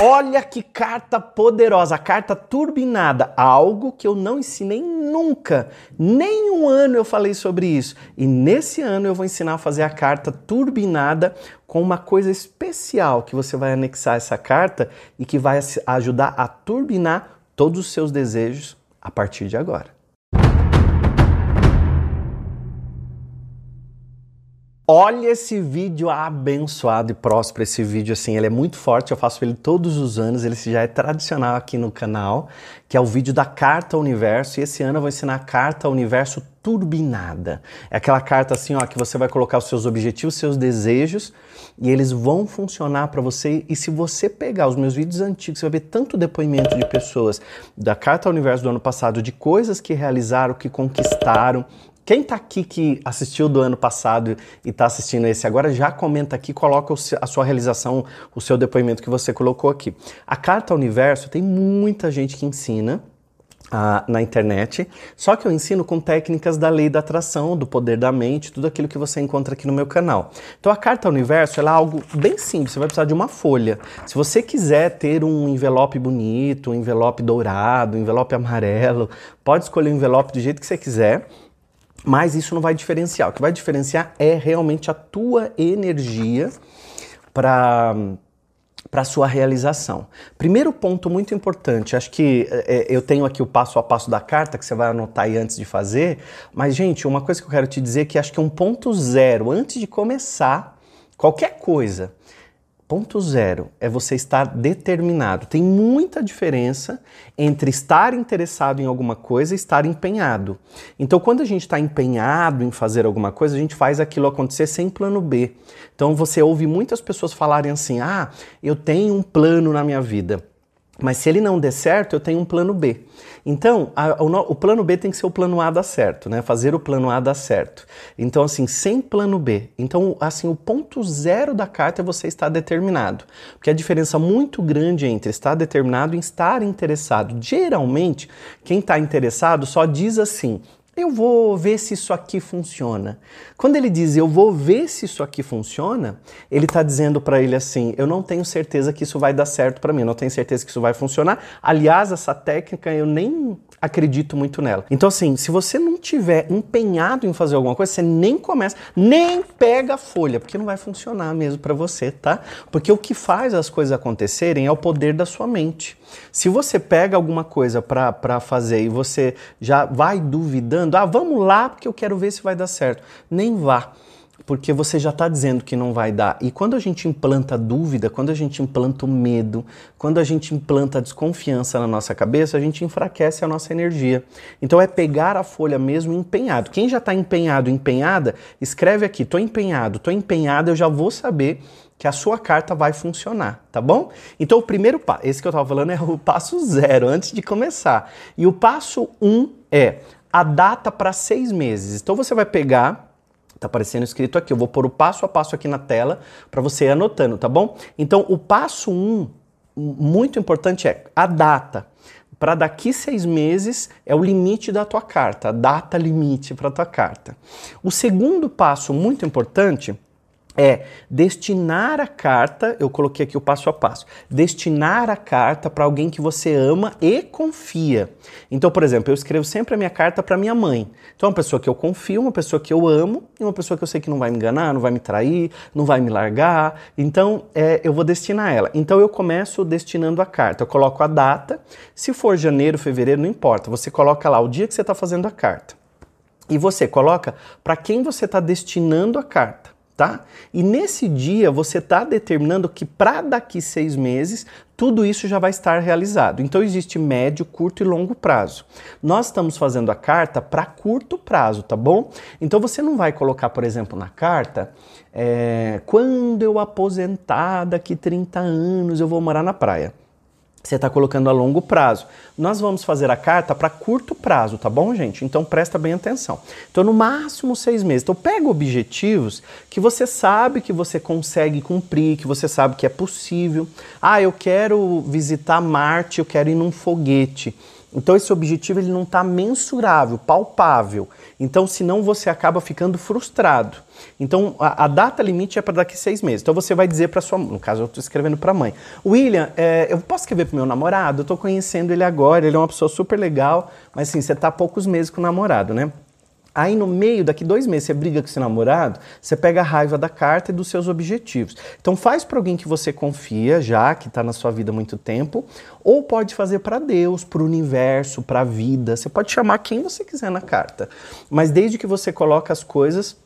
Olha que carta poderosa, carta turbinada, algo que eu não ensinei nunca. Nem um ano eu falei sobre isso. E nesse ano eu vou ensinar a fazer a carta turbinada com uma coisa especial que você vai anexar essa carta e que vai ajudar a turbinar todos os seus desejos a partir de agora. Olha esse vídeo abençoado e próspero, esse vídeo assim, ele é muito forte, eu faço ele todos os anos, ele já é tradicional aqui no canal, que é o vídeo da carta ao universo, e esse ano eu vou ensinar a carta ao universo turbinada. É aquela carta assim, ó, que você vai colocar os seus objetivos, seus desejos, e eles vão funcionar para você, e se você pegar os meus vídeos antigos, você vai ver tanto depoimento de pessoas da carta ao universo do ano passado, de coisas que realizaram, que conquistaram, quem está aqui que assistiu do ano passado e está assistindo esse agora, já comenta aqui, coloca a sua realização, o seu depoimento que você colocou aqui. A Carta Universo tem muita gente que ensina, Uh, na internet, só que eu ensino com técnicas da lei da atração, do poder da mente, tudo aquilo que você encontra aqui no meu canal. Então a carta universo é algo bem simples, você vai precisar de uma folha. Se você quiser ter um envelope bonito, um envelope dourado, um envelope amarelo, pode escolher o envelope do jeito que você quiser. Mas isso não vai diferenciar. O que vai diferenciar é realmente a tua energia para para sua realização. Primeiro ponto muito importante, acho que é, eu tenho aqui o passo a passo da carta que você vai anotar aí antes de fazer, mas gente, uma coisa que eu quero te dizer é que acho que um ponto zero antes de começar qualquer coisa, Ponto zero é você estar determinado. Tem muita diferença entre estar interessado em alguma coisa e estar empenhado. Então, quando a gente está empenhado em fazer alguma coisa, a gente faz aquilo acontecer sem plano B. Então, você ouve muitas pessoas falarem assim: ah, eu tenho um plano na minha vida. Mas se ele não der certo, eu tenho um plano B. Então, a, o, o, plano B tem que ser o plano A dar certo, né? Fazer o plano A dar certo. Então, assim, sem plano B. Então, assim, o ponto zero da carta é você estar determinado. Porque a diferença muito grande entre estar determinado e estar interessado. Geralmente, quem está interessado só diz assim: eu vou ver se isso aqui funciona. Quando ele diz eu vou ver se isso aqui funciona, ele está dizendo para ele assim: eu não tenho certeza que isso vai dar certo para mim, eu não tenho certeza que isso vai funcionar. Aliás, essa técnica eu nem acredito muito nela. Então, assim, se você não tiver empenhado em fazer alguma coisa, você nem começa, nem pega a folha, porque não vai funcionar mesmo para você, tá? Porque o que faz as coisas acontecerem é o poder da sua mente. Se você pega alguma coisa para fazer e você já vai duvidando, ah, vamos lá porque eu quero ver se vai dar certo. Nem vá porque você já está dizendo que não vai dar. E quando a gente implanta dúvida, quando a gente implanta o medo, quando a gente implanta a desconfiança na nossa cabeça, a gente enfraquece a nossa energia. Então é pegar a folha mesmo empenhado. Quem já está empenhado, empenhada, escreve aqui: estou empenhado, estou empenhada, eu já vou saber que a sua carta vai funcionar, tá bom? Então o primeiro passo, esse que eu estava falando é o passo zero, antes de começar. E o passo um é a data para seis meses. Então você vai pegar Tá aparecendo escrito aqui. Eu vou pôr o passo a passo aqui na tela para você ir anotando, tá bom? Então, o passo 1, um, muito importante, é a data. Para daqui seis meses é o limite da tua carta, a data limite para tua carta. O segundo passo, muito importante, é destinar a carta, eu coloquei aqui o passo a passo, destinar a carta para alguém que você ama e confia. Então, por exemplo, eu escrevo sempre a minha carta para minha mãe. Então, é uma pessoa que eu confio, uma pessoa que eu amo e uma pessoa que eu sei que não vai me enganar, não vai me trair, não vai me largar. Então, é, eu vou destinar ela. Então, eu começo destinando a carta. Eu coloco a data. Se for janeiro, fevereiro, não importa. Você coloca lá o dia que você está fazendo a carta. E você coloca para quem você está destinando a carta tá? E nesse dia você está determinando que para daqui seis meses tudo isso já vai estar realizado. Então existe médio, curto e longo prazo. Nós estamos fazendo a carta para curto prazo, tá bom? Então você não vai colocar, por exemplo, na carta, é, quando eu aposentar daqui 30 anos eu vou morar na praia você está colocando a longo prazo. Nós vamos fazer a carta para curto prazo, tá bom, gente? Então presta bem atenção. Então, no máximo seis meses. Então, pega objetivos que você sabe que você consegue cumprir, que você sabe que é possível. Ah, eu quero visitar Marte, eu quero ir num foguete. Então esse objetivo ele não está mensurável, palpável. Então senão você acaba ficando frustrado. Então a, a data limite é para daqui seis meses. Então você vai dizer para sua, no caso eu estou escrevendo para a mãe, William, é, eu posso escrever para meu namorado? Eu estou conhecendo ele agora, ele é uma pessoa super legal, mas assim você está há poucos meses com o namorado, né? Aí no meio, daqui dois meses, você briga com seu namorado, você pega a raiva da carta e dos seus objetivos. Então faz para alguém que você confia, já que está na sua vida há muito tempo, ou pode fazer para Deus, para o universo, para a vida. Você pode chamar quem você quiser na carta, mas desde que você coloque as coisas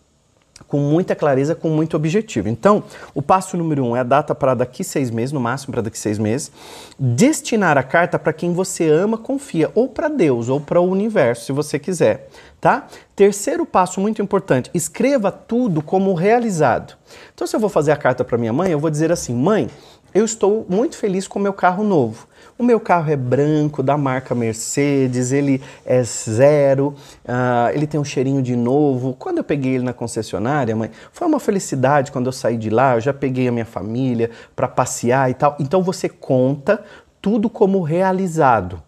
com muita clareza, com muito objetivo. Então, o passo número um é a data para daqui seis meses, no máximo para daqui seis meses. Destinar a carta para quem você ama, confia, ou para Deus, ou para o universo, se você quiser tá? Terceiro passo muito importante, escreva tudo como realizado. Então, se eu vou fazer a carta para minha mãe, eu vou dizer assim: mãe, eu estou muito feliz com o meu carro novo. O meu carro é branco, da marca Mercedes, ele é zero, uh, ele tem um cheirinho de novo. Quando eu peguei ele na concessionária, mãe, foi uma felicidade quando eu saí de lá. Eu já peguei a minha família para passear e tal. Então você conta tudo como realizado.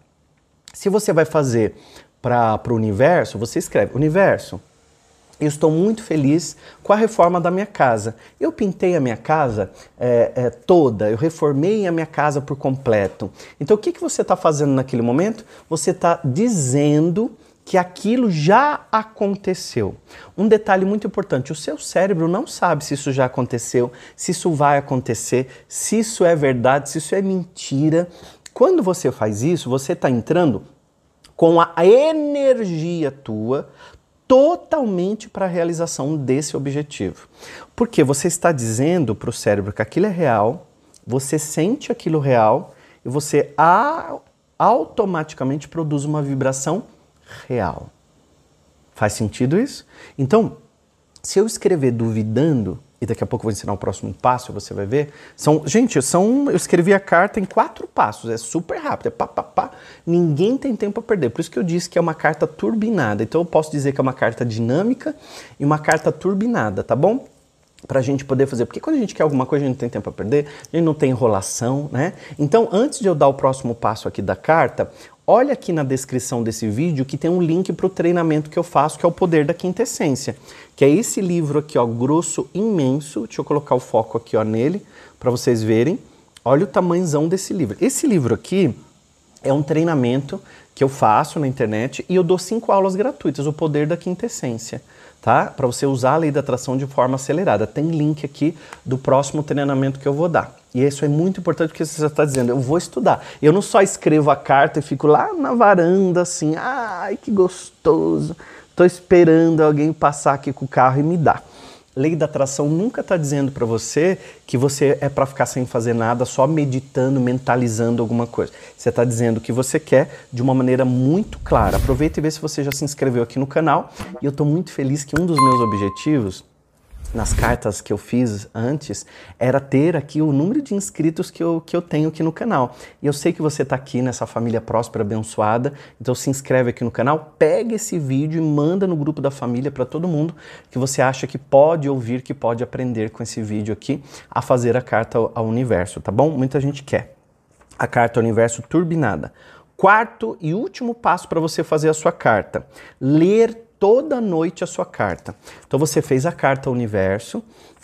Se você vai fazer para o universo, você escreve: Universo, eu estou muito feliz com a reforma da minha casa. Eu pintei a minha casa é, é, toda, eu reformei a minha casa por completo. Então, o que, que você está fazendo naquele momento? Você está dizendo que aquilo já aconteceu. Um detalhe muito importante: o seu cérebro não sabe se isso já aconteceu, se isso vai acontecer, se isso é verdade, se isso é mentira. Quando você faz isso, você está entrando com a energia tua totalmente para a realização desse objetivo. Porque você está dizendo para o cérebro que aquilo é real, você sente aquilo real e você automaticamente produz uma vibração real. Faz sentido isso? Então, se eu escrever duvidando, e daqui a pouco eu vou ensinar o próximo passo, você vai ver. São, gente, são, eu escrevi a carta em quatro passos, é super rápido, é pá, pá, pá. Ninguém tem tempo a perder. Por isso que eu disse que é uma carta turbinada. Então eu posso dizer que é uma carta dinâmica e uma carta turbinada, tá bom? Pra gente poder fazer, porque quando a gente quer alguma coisa, a gente não tem tempo a perder, a gente não tem enrolação, né? Então, antes de eu dar o próximo passo aqui da carta, Olha aqui na descrição desse vídeo que tem um link para o treinamento que eu faço, que é o Poder da Quintessência, que é esse livro aqui, ó, grosso, imenso. Deixa eu colocar o foco aqui, ó, nele, para vocês verem. Olha o tamanhozão desse livro. Esse livro aqui é um treinamento que eu faço na internet e eu dou cinco aulas gratuitas, o Poder da Quintessência tá? Para você usar a lei da atração de forma acelerada. Tem link aqui do próximo treinamento que eu vou dar. E isso é muito importante porque você está dizendo, eu vou estudar. Eu não só escrevo a carta e fico lá na varanda assim, ai que gostoso. Estou esperando alguém passar aqui com o carro e me dar lei da atração nunca está dizendo para você que você é para ficar sem fazer nada, só meditando, mentalizando alguma coisa. Você está dizendo o que você quer de uma maneira muito clara. Aproveita e vê se você já se inscreveu aqui no canal. E eu estou muito feliz que um dos meus objetivos nas cartas que eu fiz antes era ter aqui o número de inscritos que eu, que eu tenho aqui no canal. E eu sei que você está aqui nessa família próspera, abençoada, então se inscreve aqui no canal, pega esse vídeo e manda no grupo da família para todo mundo que você acha que pode ouvir, que pode aprender com esse vídeo aqui a fazer a carta ao, universo, tá bom? Muita gente quer. A carta ao universo turbinada. Quarto e último passo para você fazer a sua carta: ler toda noite a sua carta. Então você fez a carta ao universo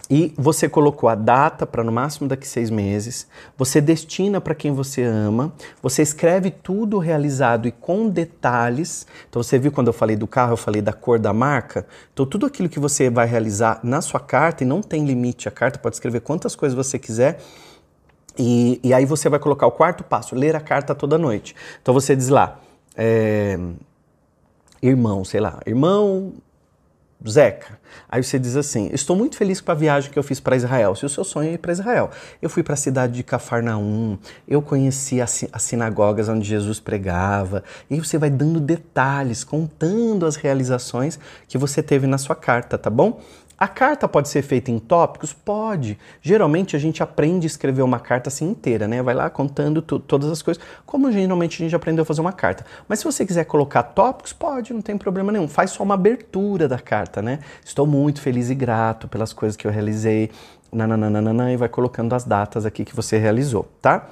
e você colocou a data para no máximo daqui seis meses, você destina para quem você ama, você escreve tudo realizado e com detalhes. Então você viu quando eu falei do carro, eu falei da cor da marca. Então tudo aquilo que você vai realizar na sua carta, e não tem limite, a carta pode escrever quantas coisas você quiser. E, e aí você vai colocar o quarto passo, ler a carta toda noite. Então você diz lá, é, irmão, sei lá, irmão Zeca. Aí você diz assim: Estou muito feliz com a viagem que eu fiz para Israel. Se o seu sonho é ir para Israel, eu fui para a cidade de Cafarnaum, eu conheci as, as sinagogas onde Jesus pregava, e você vai dando detalhes, contando as realizações que você teve na sua carta, tá bom? A carta pode ser feita em tópicos? Pode. Geralmente a gente aprende a escrever uma carta assim inteira, né? Vai lá contando todas as coisas, como geralmente a gente aprendeu a fazer uma carta. Mas se você quiser colocar tópicos, pode, não tem problema nenhum. Faz só uma abertura da carta, né? Estou muito feliz e grato pelas coisas que eu realizei, nananana, e vai colocando as datas aqui que você realizou, tá?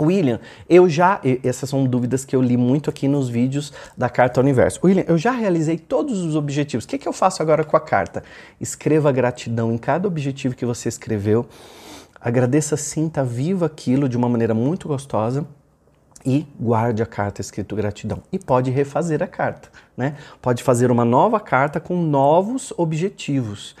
William, eu já. Essas são dúvidas que eu li muito aqui nos vídeos da Carta Universo. William, eu já realizei todos os objetivos. O que, que eu faço agora com a carta? Escreva gratidão em cada objetivo que você escreveu. Agradeça, sinta, viva aquilo de uma maneira muito gostosa e guarde a carta escrito gratidão. E pode refazer a carta, né? Pode fazer uma nova carta com novos objetivos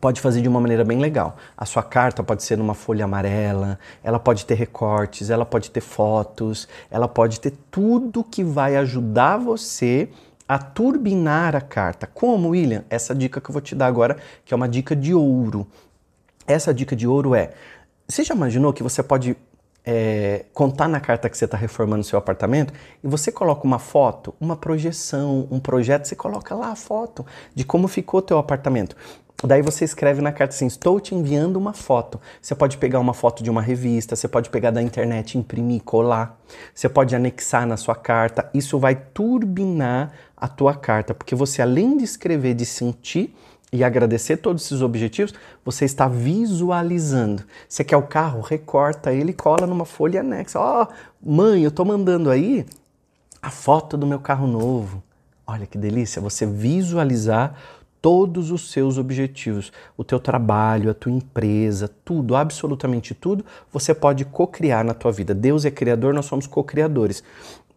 pode fazer de uma maneira bem legal. A sua carta pode ser numa folha amarela, ela pode ter recortes, ela pode ter fotos, ela pode ter tudo que vai ajudar você a turbinar a carta. Como, William? Essa dica que eu vou te dar agora, que é uma dica de ouro. Essa dica de ouro é: você já imaginou que você pode é, contar na carta que você está reformando seu apartamento e você coloca uma foto, uma projeção, um projeto, você coloca lá a foto de como ficou teu apartamento. Daí você escreve na carta assim: Estou te enviando uma foto. Você pode pegar uma foto de uma revista, você pode pegar da internet, imprimir, colar. Você pode anexar na sua carta. Isso vai turbinar a tua carta, porque você, além de escrever, de sentir e agradecer todos esses objetivos, você está visualizando. Você quer o carro? Recorta ele, cola numa folha anexa. Ó, oh, mãe, eu estou mandando aí a foto do meu carro novo. Olha que delícia, você visualizar todos os seus objetivos, o teu trabalho, a tua empresa, tudo, absolutamente tudo, você pode co-criar na tua vida. Deus é criador, nós somos co-criadores.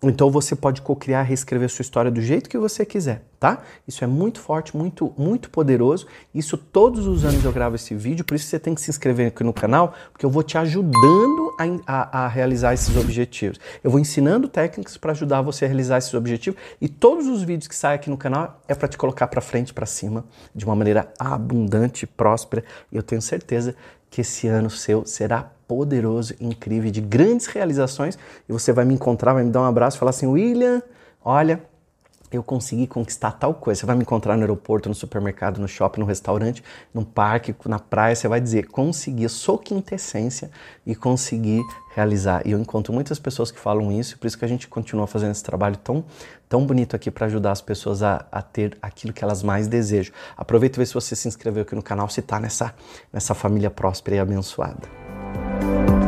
Então você pode co-criar, reescrever sua história do jeito que você quiser, tá? Isso é muito forte, muito, muito poderoso. Isso todos os anos eu gravo esse vídeo, por isso você tem que se inscrever aqui no canal, porque eu vou te ajudando a, a, a realizar esses objetivos. Eu vou ensinando técnicas para ajudar você a realizar esses objetivos e todos os vídeos que saem aqui no canal é para te colocar para frente, para cima, de uma maneira abundante, próspera. E eu tenho certeza que esse ano seu será poderoso, incrível, de grandes realizações. E você vai me encontrar, vai me dar um abraço falar assim: William, olha, eu consegui conquistar tal coisa. Você vai me encontrar no aeroporto, no supermercado, no shopping, no restaurante, no parque, na praia. Você vai dizer: consegui, sou quintessência e consegui realizar. E eu encontro muitas pessoas que falam isso, por isso que a gente continua fazendo esse trabalho tão, tão bonito aqui para ajudar as pessoas a, a, ter aquilo que elas mais desejam. Aproveita e vê se você se inscreveu aqui no canal, se está nessa, nessa família próspera e abençoada.